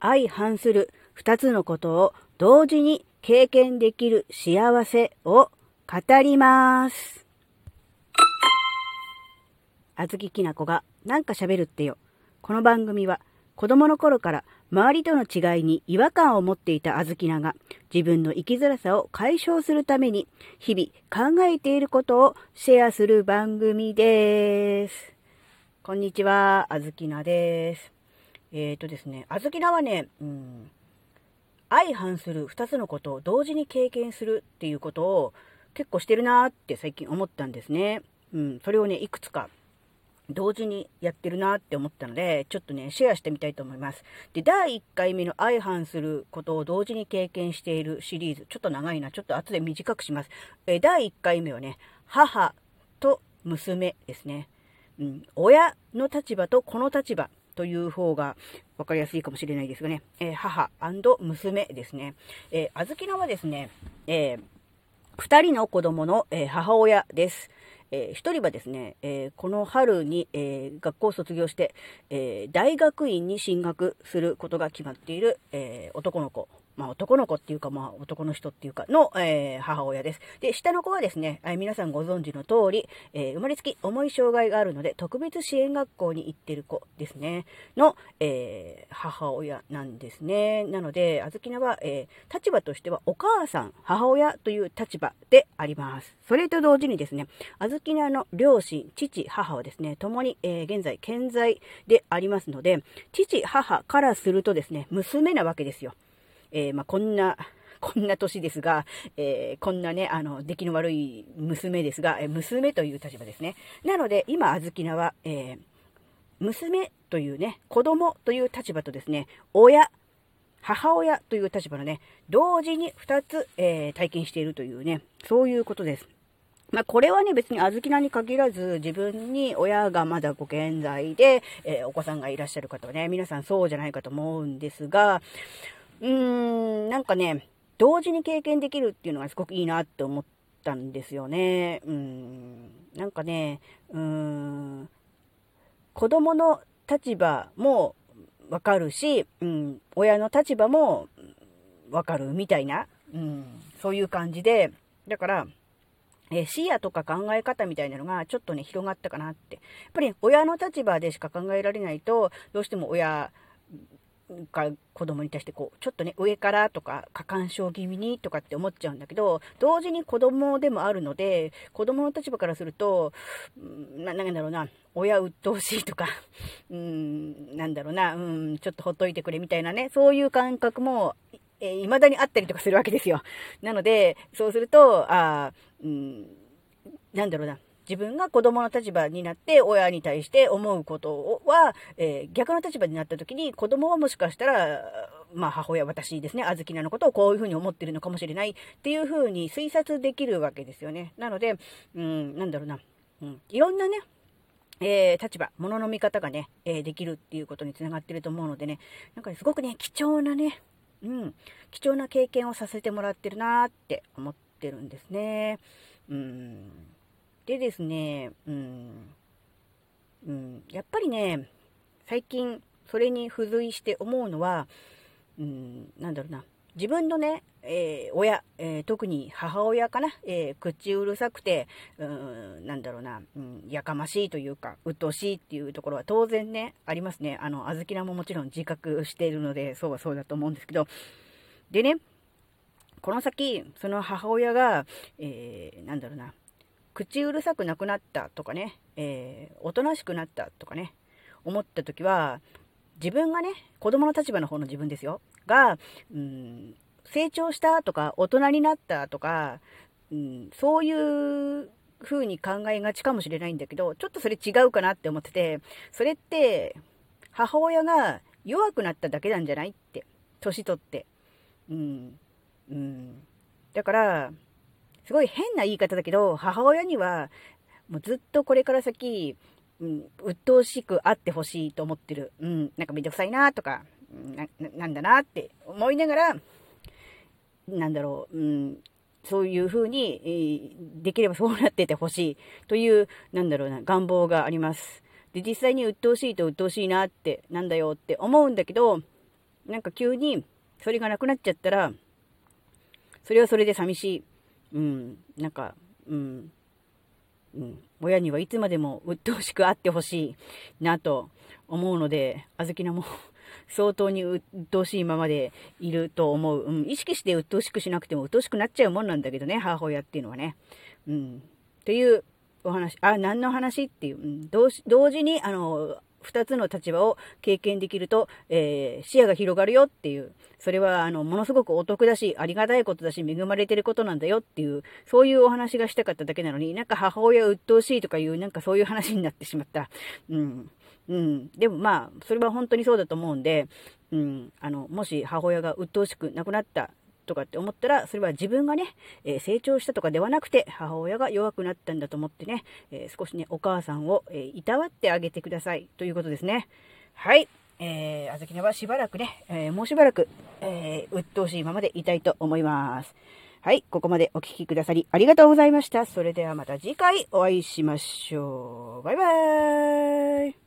相反する二つのことを同時に経験できる幸せを語ります。あずききなこがなんか喋るってよ。この番組は子供の頃から周りとの違いに違和感を持っていたあずきなが自分の生きづらさを解消するために日々考えていることをシェアする番組です。こんにちは、あずきなです。えっ、ー、とですね、あずきなはね、うん、相反する2つのことを同時に経験するっていうことを結構してるなーって最近思ったんですね。うん、それをね、いくつか同時にやってるなって思ったので、ちょっとね、シェアしてみたいと思います。で、第1回目の相反することを同時に経験しているシリーズ、ちょっと長いな、ちょっと後で短くします。え第1回目はね、母と娘ですね。うん、親の立場とこの立場という方が分かりやすいかもしれないですがね、えー、母娘ですね。えー、あずきなはですね、えー、2人の子供の、えー、母親です。えー、1人はですね、えー、この春に、えー、学校を卒業して、え大学院に進学することが決まっている、え男の子まあ、男の子っていうか、まあ、男の人っていうかの、えー、母親です。で、下の子はですね、えー、皆さんご存知の通り、えー、生まれつき重い障害があるので、特別支援学校に行ってる子ですね、の、え母親なんですね。なので、あずきなは、え立場としてはお母さん、母親という立場であります。それと同時にですね、あずきなの両親、父、母はですね、共に、え現在健在でありますので、父、母からするとですね、娘なわけですよ。えー、まあ、こんな、こんな年ですが、えー、こんなね、あの、出来の悪い娘ですが、え娘という立場ですね。なので、今、あずきなは、えー、娘というね、子供という立場とですね、親、母親という立場のね、同時に2つ、えー、体験しているというね、そういうことです。まあ、これはね、別に小豆菜に限らず、自分に親がまだご健在で、えー、お子さんがいらっしゃる方はね、皆さんそうじゃないかと思うんですが、うーん、なんかね、同時に経験できるっていうのがすごくいいなって思ったんですよね。うん、なんかね、うーん、子供の立場もわかるし、うん、親の立場もわかるみたいな、うん、そういう感じで、だから、え視野とか考え方みたいなのがちょっとね、広がったかなって。やっぱり親の立場でしか考えられないと、どうしても親が子供に対してこう、ちょっとね、上からとか、過干渉気味にとかって思っちゃうんだけど、同時に子供でもあるので、子供の立場からすると、な、なんだろうな、親鬱陶しいとか、うん、なんだろうな、うん、ちょっとほっといてくれみたいなね、そういう感覚も、えー、未だにあったりとかするわけですよ。なので、そうすると、あうん、なんだろうな、自分が子供の立場になって親に対して思うことは、えー、逆の立場になった時に子供はもしかしたら、まあ母親、私ですね、あずきなのことをこういうふうに思ってるのかもしれない。っていうふうに推察できるわけですよね。なので、うん、なんだろうな、うん、いろんなね、えー、立場、物の見方がね、えー、できるっていうことにつながってると思うのでね、なんか、すごくね、貴重なね、うん、貴重な経験をさせてもらってるなーって思ってるんですね。うん。でですね、うん、うん、やっぱりね、最近それに付随して思うのは、うん、なんだろうな、自分のね、えー、親、えー、特に母親かな、えー、口うるさくて、うん、なんだろうな、うん、やかましいというか、鬱陶しいっていうところは当然ね、ありますね。あの、あずきなももちろん自覚しているので、そうはそうだと思うんですけど、でね、この先、その母親が、えー、なんだろうな、口うるさくなくなったとかね、えー、おとなしくなったとかね、思った時は、自分がね、子供の立場の方の自分ですよ、が、うん、成長したとか、大人になったとか、うん、そういう風に考えがちかもしれないんだけど、ちょっとそれ違うかなって思ってて、それって、母親が弱くなっただけなんじゃないって、年取って。うん。うん。だから、すごい変な言い方だけど、母親には、もうずっとこれから先、うん、鬱陶しくあってほしいと思ってる。うん、なんかめんどくさいなとか、な、なんだなって思いながら、なんだろう、うん、そういう風に、できればそうなっててほしいという、なんだろうな、願望があります。で、実際に鬱陶しいと鬱陶しいなって、なんだよって思うんだけど、なんか急にそれがなくなっちゃったら、それはそれで寂しい。うん、なんか、うん、うん、親にはいつまでも鬱陶しくあってほしいなと思うので、あずきなも 相当に鬱陶しいままでいると思う。うん、意識して鬱陶しくしなくても鬱陶しくなっちゃうもんなんだけどね、母親っていうのはね。うん。っていうお話、あ、何の話っていう、うん、同時に、あの、二つの立場を経験できると、えー、視野が広がるよっていう、それは、あの、ものすごくお得だし、ありがたいことだし、恵まれてることなんだよっていう、そういうお話がしたかっただけなのに、なんか母親鬱陶しいとかいう、なんかそういう話になってしまった。うん。うん。でもまあ、それは本当にそうだと思うんで、うん。あの、もし母親が鬱陶しくなくなったとかって思ったら、それは自分がね、えー、成長したとかではなくて、母親が弱くなったんだと思ってね、えー、少しね、お母さんを、えいたわってあげてください。ということですね。はい。えー、あずきねはしばらくね、えもうしばらく、え鬱陶しいままでいたいと思います。はい。ここまでお聴きくださりありがとうございました。それではまた次回お会いしましょう。バイバーイ。